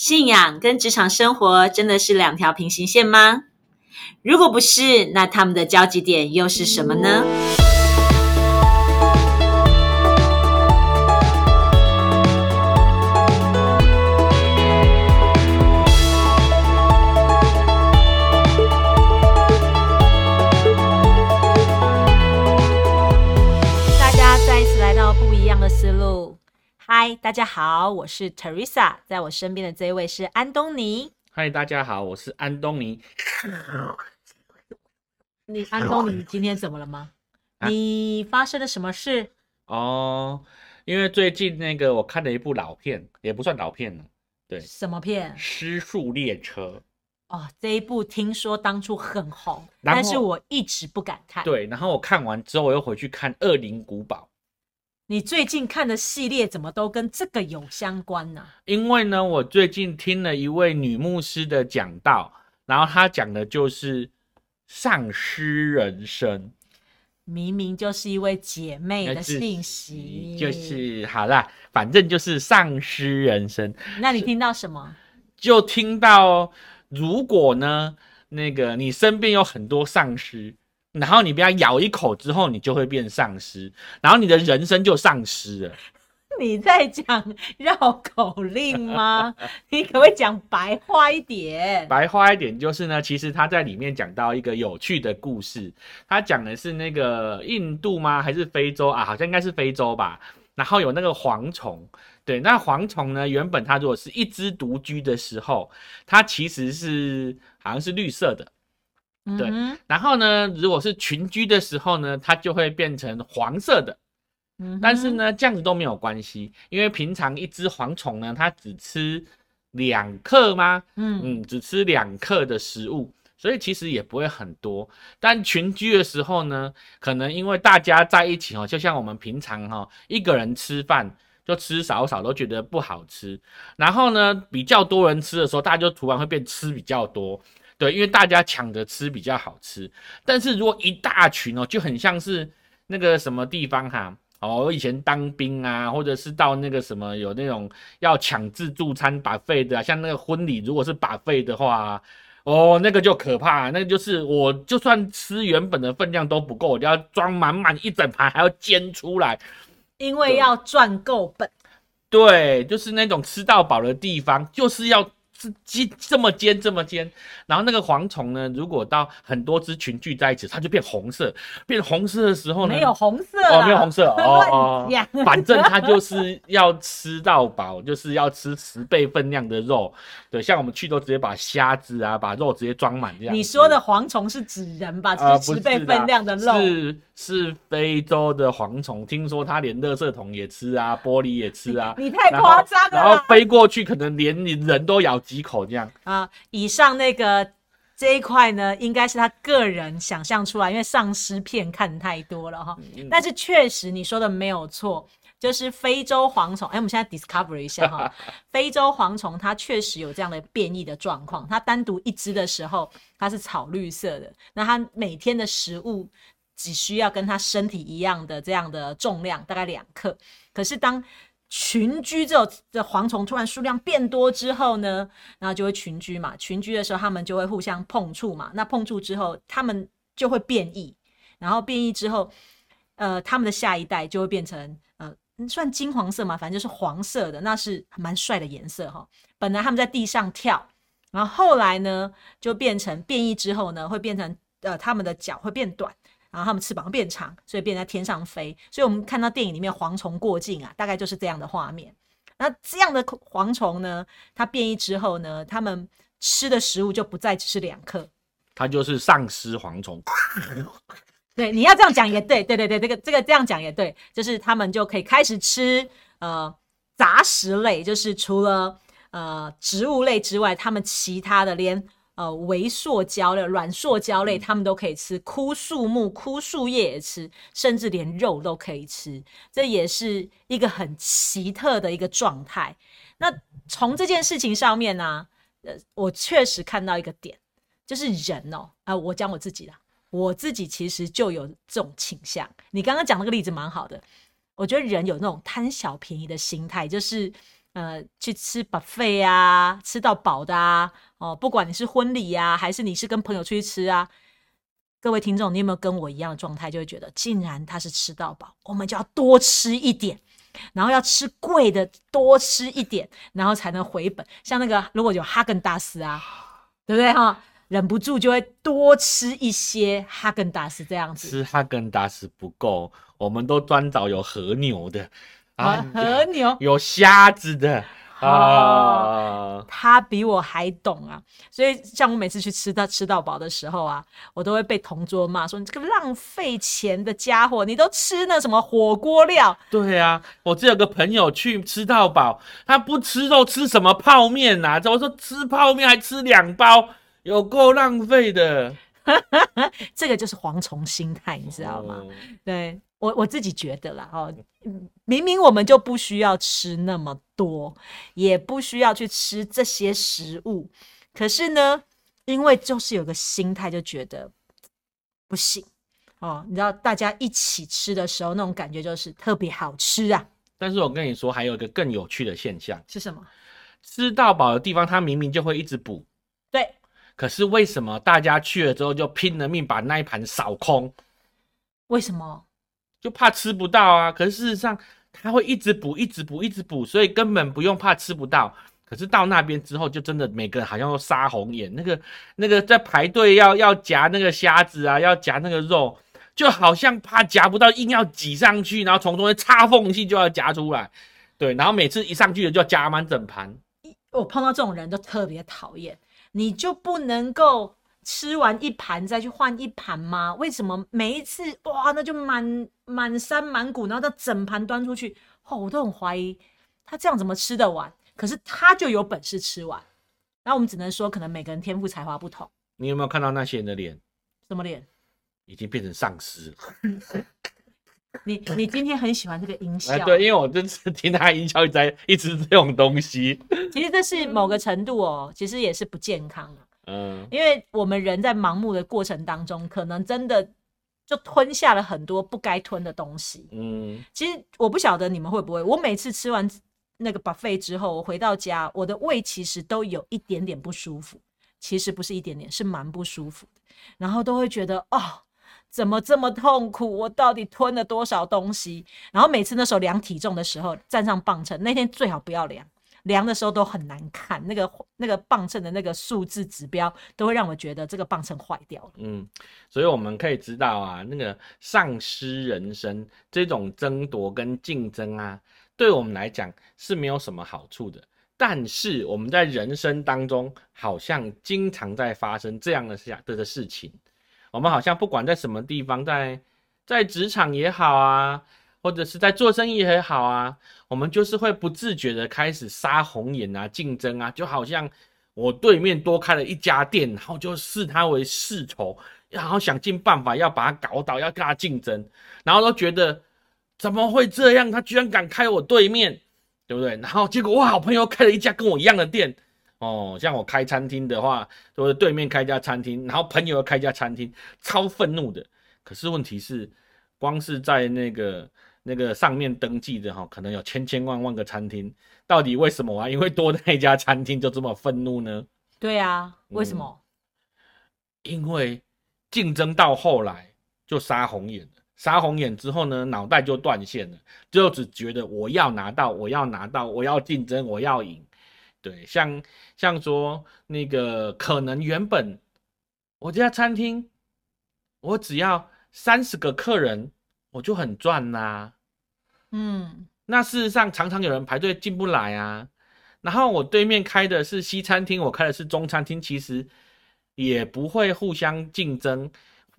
信仰跟职场生活真的是两条平行线吗？如果不是，那他们的交集点又是什么呢？嗨，大家好，我是 Teresa，在我身边的这一位是安东尼。嗨，大家好，我是安东尼。你安东尼今天怎么了吗？啊你发生了什么事？哦，因为最近那个我看了一部老片，也不算老片了，对，《什么片？失速列车哦，这一部听说当初很红，但是我一直不敢看。》。，对，然后我看完之后，我又回去看《恶灵古堡你最近看的系列怎么都跟这个有相关呢、》，因为呢，我最近听了一位女牧师的讲道，然后她讲的就是丧失人生，明明就是一位姐妹的信息，就是好啦，反正就是丧失人生。那你听到什么？就听到，如果呢，那个你身边有很多丧尸，然后你被它咬一口之后，你就会变丧尸，然后你的人生就丧失了。你在讲绕口令吗？你可不可以讲白话一点？白话一点就是呢，其实他在里面讲到一个有趣的故事，他讲的是那个印度吗？还是非洲啊？好像应该是非洲吧。然后有那个蝗虫，对，那蝗虫呢，原本它如果是一只独居的时候，它其实是好像是绿色的。对然后呢，如果是群居的时候呢，它就会变成黄色的。嗯但是呢，这样子都没有关系，因为平常一只蝗虫呢，它只吃两克吗？嗯嗯，只吃两克的食物，所以其实也不会很多。但群居的时候呢，可能因为大家在一起哦，就像我们平常哈、一个人吃饭就吃少少都觉得不好吃，然后呢，比较多人吃的时候，大家就突然会变吃比较多。对，因为大家抢着吃比较好吃，但是如果一大群哦，就很像是那个什么地方哈、哦，我以前当兵啊，或者是到那个什么有那种要抢自助餐把费的、啊，像那个婚礼，如果是把费的话，哦，那个就可怕，那个就是我就算吃原本的分量都不够，我就要装满满一整盘，还要煎出来。因为要赚够本。对，就是那种吃到饱的地方，就是要这尖这么尖这么尖，然后那个蝗虫呢，如果到很多只群聚在一起，它就变红色，变红色的时候呢，没有红色哦，没有红色哦 哦，反正它就是要吃到饱，就是要吃十倍分量的肉。对，像我们去都直接把虾子啊，把肉直接装满这样。你说的蝗虫是指人吧？是十倍分量的肉。是是非洲的蝗虫，听说它连垃圾桶也吃啊，玻璃也吃啊。你太夸张了然后飞过去，可能连你人都咬几口这样。啊！以上那个这一块呢，应该是他个人想象出来，因为丧尸片看太多了哈。嗯但是确实你说的没有错，就是非洲蝗虫。哎，我们现在 discover 一下哈，非洲蝗虫它确实有这样的变异的状况。它单独一只的时候，它是草绿色的，那它每天的食物只需要跟它身体一样的这样的重量，大概两克。可是当群居之后，这蝗虫突然数量变多之后呢，然后就会群居嘛。群居的时候，它们就会互相碰触嘛。那碰触之后，它们就会变异，然后变异之后，呃，它们的下一代就会变成呃，算金黄色嘛，反正就是黄色的，那是蛮帅的颜色哈。本来他们在地上跳，然后后来呢，就变成变异之后呢，会变成呃，他们的脚会变短。然后它们翅膀会变长，所以变在天上飞。所以我们看到电影里面蝗虫过境啊，大概就是这样的画面。那这样的蝗虫呢，它变异之后呢，它们吃的食物就不再只是两克。它就是丧尸蝗虫。对，你要这样讲也对，对对对，这个这个这样讲也对，就是他们就可以开始吃呃杂食类，就是除了呃植物类之外，他们其他的连呃微塑胶类、软塑胶类，他们都可以吃，枯树木、枯树叶也吃，甚至连肉都可以吃，这也是一个很奇特的一个状态。那从这件事情上面呢、呃，我确实看到一个点，就是人哦，啊、我讲我自己啦，我自己其实就有这种倾向。你刚刚讲那个例子蛮好的，我觉得人有那种贪小便宜的心态，就是呃去吃 buffet 啊，吃到饱的啊，哦，不管你是婚礼呀、还是你是跟朋友出去吃啊，各位听众，你有没有跟我一样的状态，就会觉得，竟然他是吃到饱，我们就要多吃一点。然后要吃贵的，多吃一点，然后才能回本。像那个如果有哈根达斯啊，对不对哈？忍不住就会多吃一些哈根达斯这样子。吃哈根达斯不够，我们都专找有和牛的啊，和牛有虾子的。啊，他比我还懂啊，所以像我每次去吃到吃到饱的时候啊，我都会被同桌骂说：“你这个浪费钱的家伙，你都吃那什么火锅料？”对啊，我这有个朋友去吃到饱，他不吃肉吃什么泡面呐？怎么说吃泡面还吃两包，有够浪费的。这个就是蝗虫心态，你知道吗？对。我我自己觉得啦，哦，明明我们就不需要吃那么多，也不需要去吃这些食物，可是呢，因为就是有个心态，就觉得不行哦。你知道，大家一起吃的时候，那种感觉就是特别好吃啊。但是我跟你说，还有一个更有趣的现象是什么？吃到饱的地方，它明明就会一直补，对。可是为什么大家去了之后就拼了命把那一盘扫空？为什么？就怕吃不到啊！可是事实上，他会一直补，一直补，一直补，所以根本不用怕吃不到。可是到那边之后，就真的每个人好像都杀红眼。那个那个在排队要要夹那个虾子啊，要夹那个肉，就好像怕夹不到，硬要挤上去，然后从中间插缝隙就要夹出来。对，然后每次一上去就要夹满整盘。我碰到这种人都特别讨厌，你就不能够。吃完一盘再去换一盘吗？为什么每一次哇，那就满满山满谷，然后他整盘端出去，哦，我都很怀疑他这样怎么吃得完。可是他就有本事吃完，那我们只能说，可能每个人天赋才华不同。你有没有看到那些人的脸？什么脸？已经变成丧尸。你你今天很喜欢这个音效？对，因为我这次听他音效一直在一直这种东西。其实这是某个程度哦，其实也是不健康的。嗯，因为我们人在盲目的过程当中，可能真的就吞下了很多不该吞的东西。嗯，其实我不晓得你们会不会，我每次吃完那个 buffet 之后，我回到家，我的胃其实都有一点点不舒服。其实不是一点点，是蛮不舒服的。然后都会觉得，哦，怎么这么痛苦？我到底吞了多少东西？然后每次那时候量体重的时候，站上磅秤，那天最好不要量。量的时候都很难看，那个那个磅秤的那个数字指标都会让我觉得这个磅秤坏掉了。嗯，所以我们可以知道啊，那个丧失人生这种争夺跟竞争啊，对我们来讲是没有什么好处的。但是我们在人生当中好像经常在发生这样的事的的事情，我们好像不管在什么地方，在在职场也好啊。或者是在做生意也好啊，我们就是会不自觉的开始杀红眼啊，竞争啊，就好像我对面多开了一家店，然后就视他为世仇，然后想尽办法要把他搞倒，要跟他竞争，然后都觉得怎么会这样？他居然敢开我对面，对不对？然后结果我好朋友开了一家跟我一样的店，哦，像我开餐厅的话，就是对面开一家餐厅，然后朋友又开一家餐厅，超愤怒的。可是问题是，光是在那个。那个上面登记的哈，可能有千千万万个餐厅，到底为什么啊？因为多那一家餐厅就这么愤怒呢？对啊，为什么？因为竞争到后来就杀红眼了，杀红眼之后呢，脑袋就断线了，就只觉得我要拿到，我要拿到，我要竞争，我要赢。对，像像说那个可能原本我这家餐厅，我只要三十个客人，我就很赚呐。嗯，那事实上常常有人排队进不来啊。然后我对面开的是西餐厅，我开的是中餐厅，其实也不会互相竞争，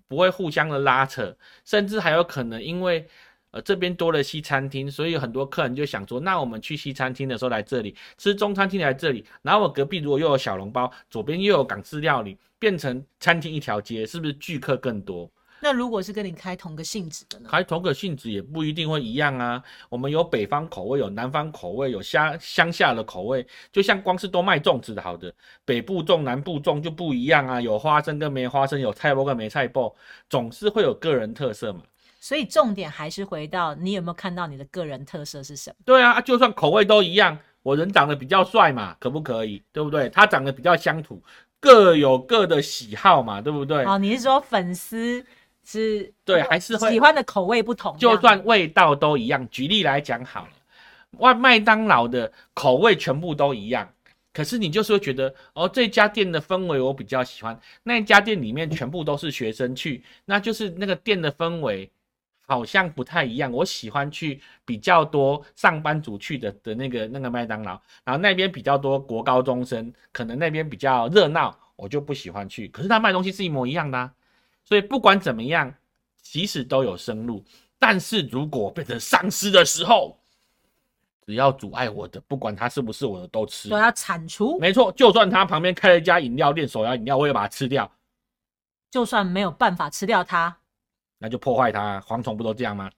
不会互相的拉扯，甚至还有可能因为呃这边多了西餐厅，所以很多客人就想说，那我们去西餐厅的时候来这里吃中餐厅来这里，然后我隔壁如果又有小笼包，左边又有港式料理，变成餐厅一条街，是不是聚客更多？那如果是跟你开同个性质的呢？开同个性质也不一定会一样啊。我们有北方口味，有南方口味，有乡乡下的口味。就像光是都卖粽子的，好的，北部粽、南部粽就不一样啊。有花生跟没花生，有菜包跟没菜包，总是会有个人特色嘛。所以重点还是回到你有没有看到你的个人特色是什么？对啊，就算口味都一样，我人长得比较帅嘛，可不可以？对不对？他长得比较乡土，各有各的喜好嘛，对不对？哦，你是说粉丝是对，还是会喜欢的口味不同，就算味道都一样。举例来讲好了，外麦当劳的口味全部都一样，可是你就是会觉得，哦，这家店的氛围我比较喜欢，那一家店里面全部都是学生去，那就是那个店的氛围。好像不太一样，我喜欢去比较多上班族去的的那个那个麦当劳，然后那边比较多国高中生，可能那边比较热闹，我就不喜欢去。可是他卖东西是一模一样的，所以不管怎么样，即使都有生路，但是如果变成丧尸的时候，只要阻碍我的，不管他是不是我的都吃，都要铲除。没错，就算他旁边开了一家饮料店，手摇饮料，我也把它吃掉。就算没有办法吃掉它。那就破坏它，蝗虫不都这样吗？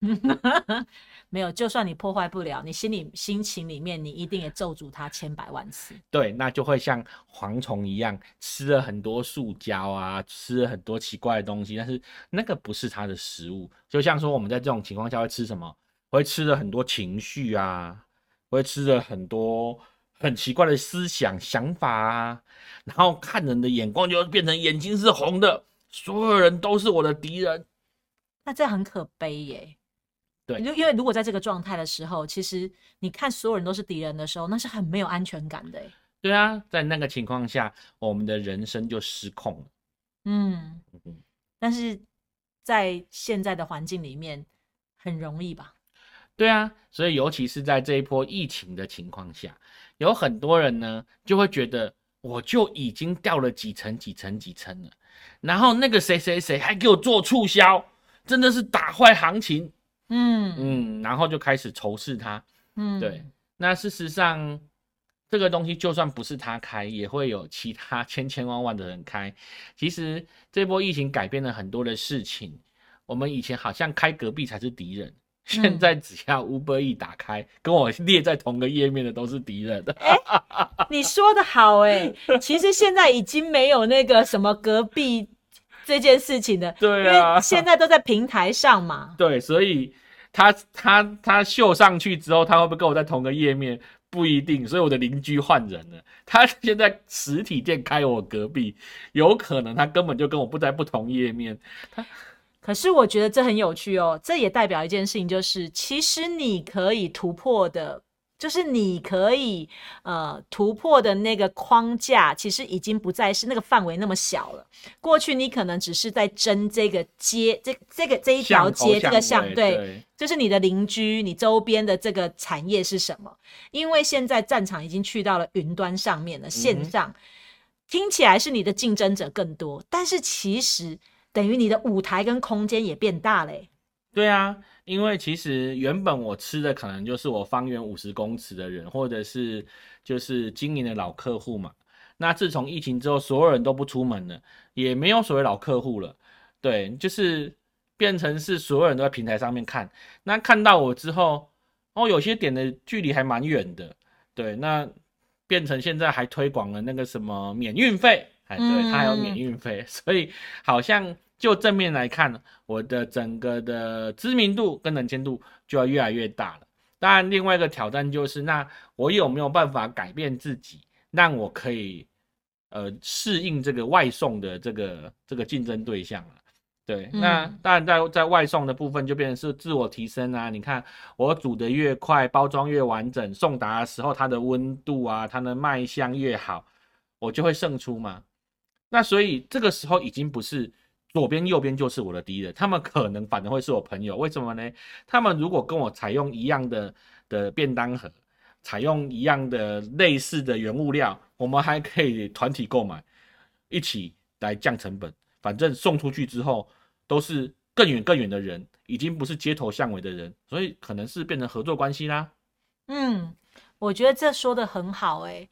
没有，就算你破坏不了，你心里心情里面，你一定也咒诅它千百万次。对，那就会像蝗虫一样，吃了很多塑胶啊，吃了很多奇怪的东西，但是那个不是它的食物。就像说我们在这种情况下会吃什么？会吃了很多情绪啊，会吃了很多很奇怪的思想想法啊，然后看人的眼光就变成眼睛是红的。所有人都是我的敌人，那这很可悲耶。对，就因为如果在这个状态的时候，其实你看所有人都是敌人的时候，那是很没有安全感的。对啊，在那个情况下，我们的人生就失控了。嗯，但是在现在的环境里面，很容易吧？对啊，所以尤其是在这一波疫情的情况下，有很多人呢就会觉得，我就已经掉了几层、几层、几层了。然后那个谁谁谁还给我做促销，真的是打坏行情。嗯嗯，然后就开始仇视他。嗯，对。那事实上，这个东西就算不是他开，也会有其他千千万万的人开。其实这波疫情改变了很多的事情。我们以前好像开隔壁才是敌人。现在只要 Uber 一打开，跟我列在同个页面的都是敌人。哎，你说的好哎，其实现在已经没有那个什么隔壁这件事情的，对啊，现在都在平台上嘛。对，所以他他他秀上去之后，他会不会跟我在同个页面？不一定。所以我的邻居换人了，他现在实体店开我隔壁，有可能他根本就跟我不在不同页面。他。可是我觉得这很有趣哦，这也代表一件事情，就是其实你可以突破的，就是你可以呃突破的那个框架，其实已经不再是那个范围那么小了。过去你可能只是在争这个街，这这个这一条街这个巷，对，就是你的邻居，你周边的这个产业是什么？因为现在战场已经去到了云端上面了，线上听起来是你的竞争者更多，但是其实。等于你的舞台跟空间也变大嘞。对啊，因为其实原本我吃的可能就是我方圆五十公尺的人，或者是就是经营的老客户嘛。那自从疫情之后，所有人都不出门了，也没有所谓老客户了。对，就是变成是所有人都在平台上面看。那看到我之后，哦，有些点的距离还蛮远的。对，那变成现在还推广了那个什么免运费。哎，对，它还有免运费，所以好像就正面来看，我的整个的知名度跟能见度就要越来越大了。当然，另外一个挑战就是，那我有没有办法改变自己，让我可以呃适应这个外送的这个这个竞争对象了？对，那当然在在外送的部分就变成是自我提升啊。你看，我煮的越快，包装越完整，送达的时候它的温度啊，它的卖相越好，我就会胜出嘛。那所以这个时候已经不是左边右边就是我的敌人，他们可能反而会是我朋友。为什么呢？他们如果跟我采用一样的的便当盒，采用一样的类似的原物料，我们还可以团体购买，一起来降成本。反正送出去之后都是更远更远的人，已经不是街头巷尾的人，所以可能是变成合作关系啦。嗯，我觉得这说的很好，哎。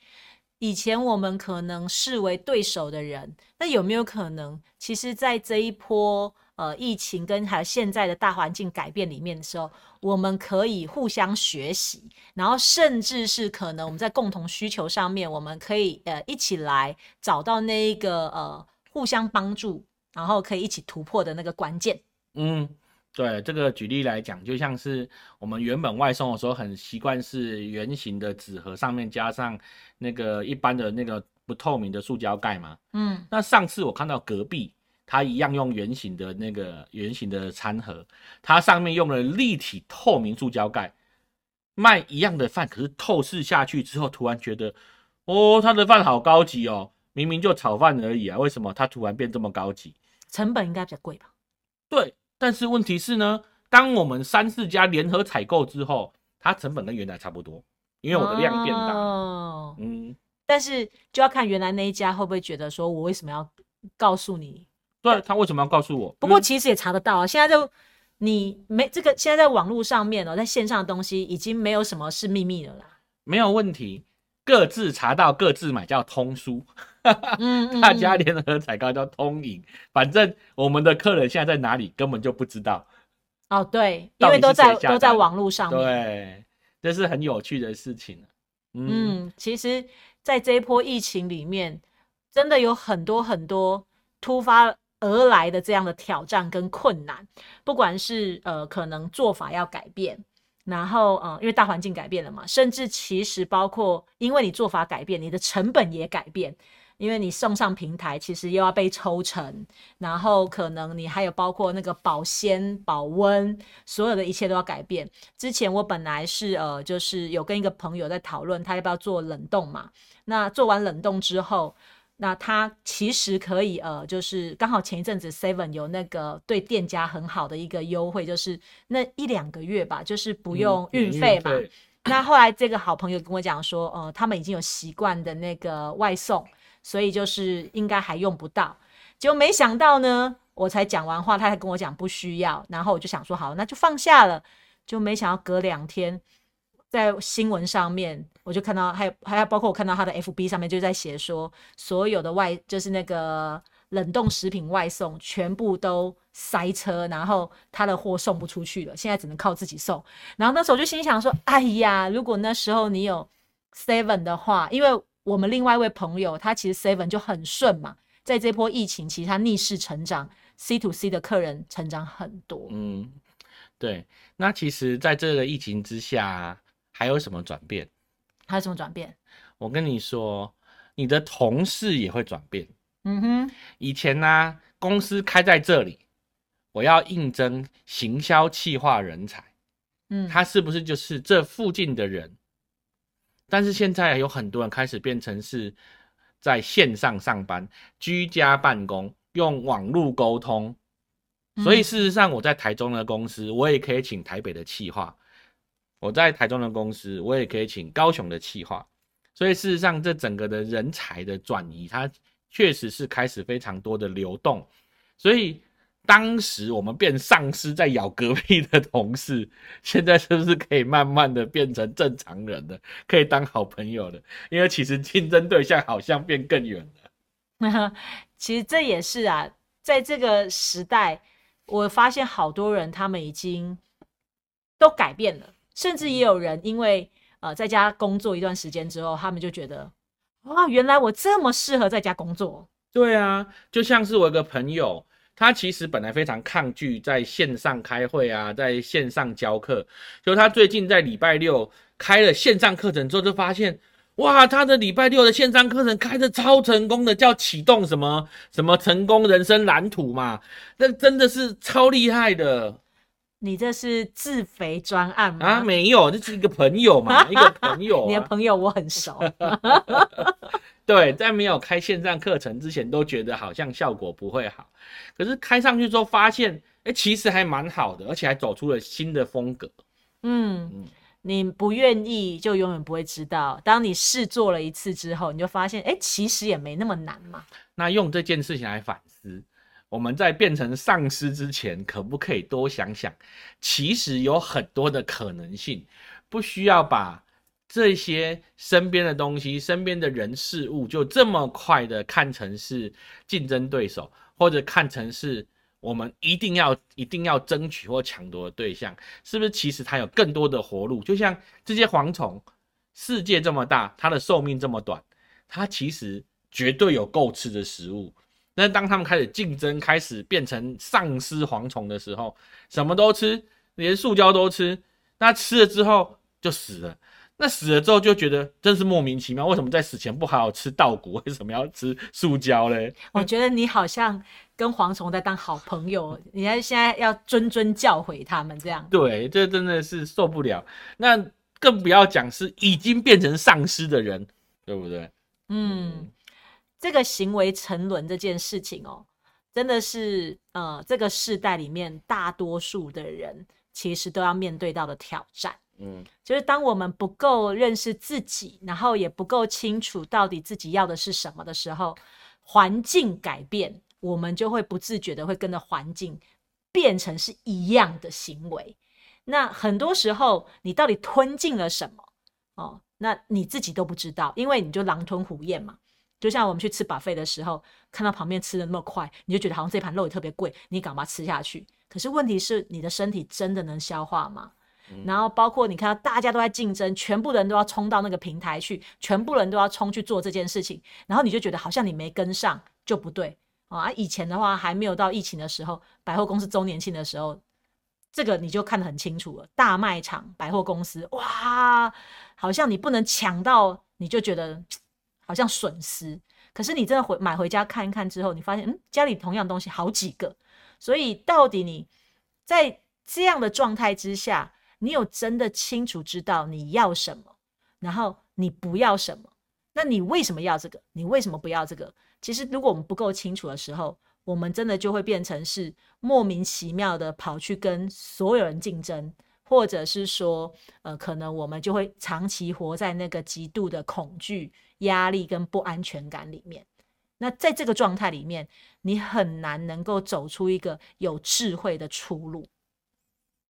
以前我们可能视为对手的人，那有没有可能，其实，在这一波呃疫情跟还有现在的大环境改变里面的时候，我们可以互相学习，然后甚至是可能我们在共同需求上面，我们可以呃一起来找到那一个呃互相帮助，然后可以一起突破的那个关键。嗯，对这个举例来讲，就像是我们原本外送的时候，很习惯是圆形的纸盒，上面加上那个一般的那个不透明的塑胶盖嘛。嗯，那上次我看到隔壁，他一样用圆形的那个圆形的餐盒，它上面用了立体透明塑胶盖，卖一样的饭，可是透视下去之后，突然觉得，哦，他的饭好高级哦，明明就炒饭而已啊，为什么他突然变这么高级？成本应该比较贵吧？对，但是问题是呢，当我们三四家联合采购之后，它成本跟原来差不多，因为我的量变大。哦，嗯，但是就要看原来那一家会不会觉得说我为什么要告诉你？对他为什么要告诉我？不过其实也查得到啊，现在就你没这个，现在在网络上面哦，在线上的东西已经没有什么是秘密的啦。没有问题，各自查到各自买叫通书，嗯，嗯大家嗯联合采购叫通赢。反正我们的客人现在在哪里根本就不知道。哦，对，因为都在都在网络上面。对，这是很有趣的事情。嗯，嗯，其实，在这一波疫情里面，真的有很多很多突发而来的这样的挑战跟困难，不管是呃可能做法要改变，然后呃因为大环境改变了嘛，甚至其实包括因为你做法改变，你的成本也改变。因为你送上平台，其实又要被抽成，然后可能你还有包括那个保鲜、保温，所有的一切都要改变。之前我本来是呃，就是有跟一个朋友在讨论，他要不要做冷冻嘛？那做完冷冻之后，那他其实可以呃，就是刚好前一阵子 Seven 有那个对店家很好的一个优惠，就是那一两个月吧，就是不用嗯运费嘛。那后来这个好朋友跟我讲说，呃，他们已经有习惯的那个外送，所以就是应该还用不到。结果没想到呢，我才讲完话，他才跟我讲不需要，然后我就想说好，那就放下了。就没想到隔两天，在新闻上面我就看到，还有还有包括我看到他的 FB 上面就在写说，所有的外就是那个冷冻食品外送全部都塞车，然后他的货送不出去了，现在只能靠自己送。然后那时候我就心想说，哎呀，如果那时候你有 Seven 的话，因为我们另外一位朋友他其实 Seven 就很顺嘛，在这波疫情，其实他逆势成长，C to C 的客人成长很多。嗯，对。那其实，在这个疫情之下，还有什么转变？还有什么转变？我跟你说，你的同事也会转变。嗯哼，以前呢、公司开在这里，我要应征行销企划人才，嗯，他是不是就是这附近的人？但是现在有很多人开始变成是在线上上班、居家办公，用网络沟通。所以嗯事实上，我在台中的公司，我也可以请台北的企划；我在台中的公司，我也可以请高雄的企划。所以事实上，这整个的人才的转移，它确实是开始非常多的流动。所以当时我们变丧尸在咬隔壁的同事，现在是不是可以慢慢的变成正常人了，可以当好朋友了？因为其实竞争对象好像变更远了。其实这也是啊，在这个时代，我发现好多人他们已经都改变了，甚至也有人因为呃在家工作一段时间之后，他们就觉得哇，原来我这么适合在家工作。对啊，就像是我一个朋友，他其实本来非常抗拒在线上开会啊，在线上教课，就他最近在礼拜六开了线上课程之后，就发现。哇，他的礼拜六的线上课程开的超成功的，叫启动什么什么成功人生蓝图嘛，那真的是超厉害的你这是自肥专案吗？啊！没有，这是一个朋友嘛，一个朋友、你的啊。朋友我很熟，对，在没有开线上课程之前，都觉得好像效果不会好，可是开上去之后发现，哎，其实还蛮好的，而且还走出了新的风格。嗯嗯，你不愿意就永远不会知道。当你试做了一次之后，你就发现，哎，其实也没那么难嘛。那用这件事情来反思，我们在变成丧尸之前，可不可以多想想，其实有很多的可能性，不需要把这些身边的东西、身边的人事物，就这么快的看成是竞争对手，或者看成是我们一定要、一定要争取或抢夺的对象，是不是？其实它有更多的活路，就像这些蝗虫，世界这么大，它的寿命这么短，它其实绝对有够吃的食物。那当他们开始竞争，开始变成丧尸蝗虫的时候，什么都吃，连塑胶都吃，那吃了之后就死了。那死了之后就觉得真是莫名其妙，为什么在死前不好好吃稻谷，为什么要吃塑胶嘞？我觉得你好像跟蝗虫在当好朋友，你还现在要谆谆教诲他们这样。对，这真的是受不了。那更不要讲是已经变成丧尸的人，对不对？嗯，这个行为沉沦这件事情哦，真的是呃，这个世代里面大多数的人其实都要面对到的挑战。嗯，就是当我们不够认识自己，然后也不够清楚到底自己要的是什么的时候，环境改变，我们就会不自觉的会跟着环境变成是一样的行为。那很多时候，你到底吞进了什么？哦，那你自己都不知道，因为你就狼吞虎咽嘛。就像我们去吃 buffet 的时候，看到旁边吃的那么快，你就觉得好像这盘肉也特别贵，你敢把它吃下去？可是问题是，你的身体真的能消化吗？然后包括你看到大家都在竞争，全部人都要冲到那个平台去，全部人都要冲去做这件事情，然后你就觉得好像你没跟上就不对啊。以前的话还没有到疫情的时候，百货公司周年庆的时候，这个你就看得很清楚了。大卖场、百货公司，哇，好像你不能抢到，你就觉得好像损失。可是你真的回买回家看一看之后，你发现，嗯，家里同样东西好几个，所以到底你在这样的状态之下。你有真的清楚知道你要什么，然后你不要什么？那你为什么要这个？你为什么不要这个？其实，如果我们不够清楚的时候，我们真的就会变成是莫名其妙的跑去跟所有人竞争，或者是说，呃，可能我们就会长期活在那个极度的恐惧、压力跟不安全感里面。那在这个状态里面，你很难能够走出一个有智慧的出路，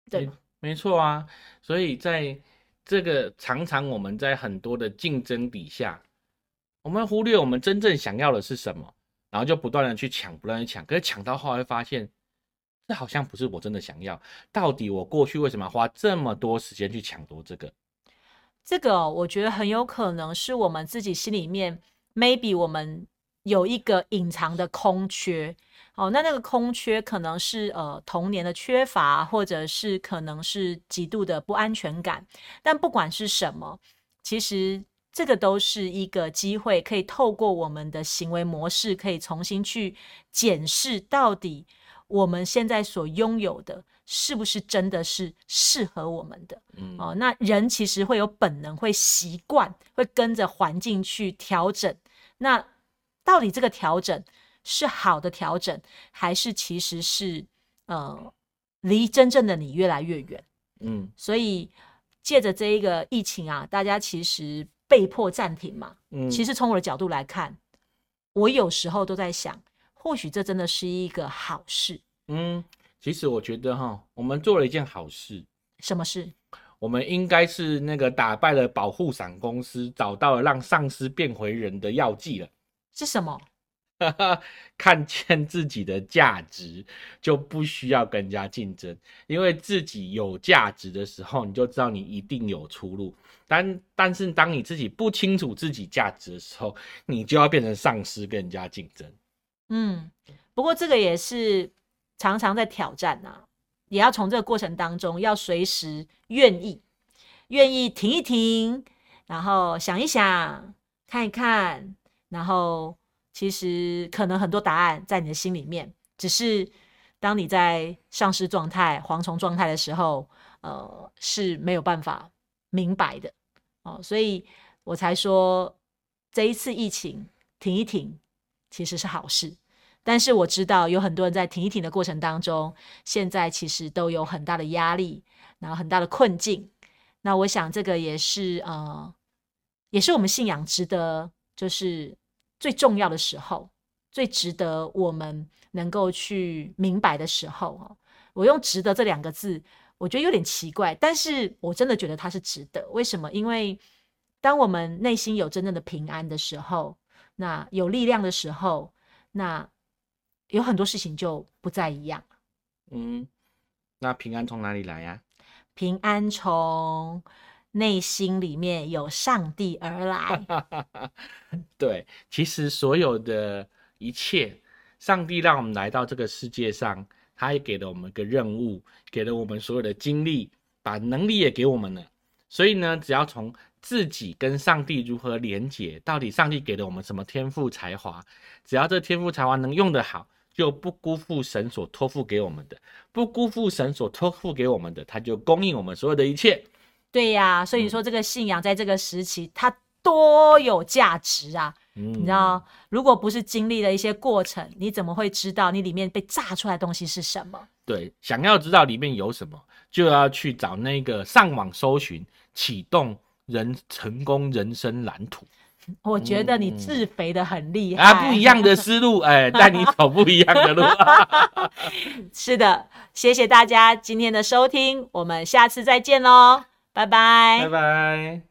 对吗？没错啊，所以在这个常常我们在很多的竞争底下，我们忽略我们真正想要的是什么，然后就不断的去抢，不断的抢，可是抢到后来发现，这好像不是我真的想要。到底我过去为什么要花这么多时间去抢夺这个？这个我觉得很有可能是我们自己心里面，maybe 我们有一个隐藏的空缺。哦，那那个空缺可能是呃童年的缺乏，或者是可能是极度的不安全感。但不管是什么，其实这个都是一个机会，可以透过我们的行为模式，可以重新去检视到底我们现在所拥有的是不是真的是适合我们的。哦，那人其实会有本能，会习惯，会跟着环境去调整。那到底这个调整？是好的调整，还是其实是呃离真正的你越来越远？嗯，所以借着这一个疫情啊，大家其实被迫暂停嘛。嗯，其实从我的角度来看，我有时候都在想，或许这真的是一个好事。嗯，其实我觉得哈，我们做了一件好事。什么事？我们应该是那个打败了保护伞公司，找到了让丧尸变回人的药剂了。是什么？看见自己的价值，就不需要跟人家竞争，因为自己有价值的时候，你就知道你一定有出路。但但是当你自己不清楚自己价值的时候，你就要变成丧尸跟人家竞争。嗯，不过这个也是常常在挑战呐，也要从这个过程当中，要随时愿意愿意停一停，然后想一想，看一看，然后。其实可能很多答案在你的心里面，只是当你在丧尸状态、蝗虫状态的时候，呃，是没有办法明白的哦。所以我才说这一次疫情停一停，其实是好事。但是我知道有很多人在停一停的过程当中，现在其实都有很大的压力，然后很大的困境。那我想这个也是呃，也是我们信仰值得就是。最重要的时候，最值得我们能够去明白的时候，我用“值得”这两个字，我觉得有点奇怪，但是我真的觉得它是值得。为什么？因为当我们内心有真正的平安的时候，那有力量的时候，那有很多事情就不再一样嗯，那平安从哪里来呀？平安从。内心里面有上帝而来，对，其实所有的一切上帝让我们来到这个世界上，他也给了我们个任务，给了我们所有的精力，把能力也给我们了。所以呢，只要从自己跟上帝如何连结，到底上帝给了我们什么天赋才华，只要这天赋才华能用得好，就不辜负神所托付给我们的，不辜负神所托付给我们的，他就供应我们所有的一切。对呀，所以你说这个信仰在这个时期，它多有价值啊！嗯你知道，如果不是经历了一些过程，你怎么会知道你里面被炸出来的东西是什么？对，想要知道里面有什么，就要去找那个上网搜寻，启动人成功人生蓝图我觉得你自肥的很厉害嗯啊，不一样的思路，哎，带你走不一样的路。是的，谢谢大家今天的收听，我们下次再见喽，拜拜拜拜。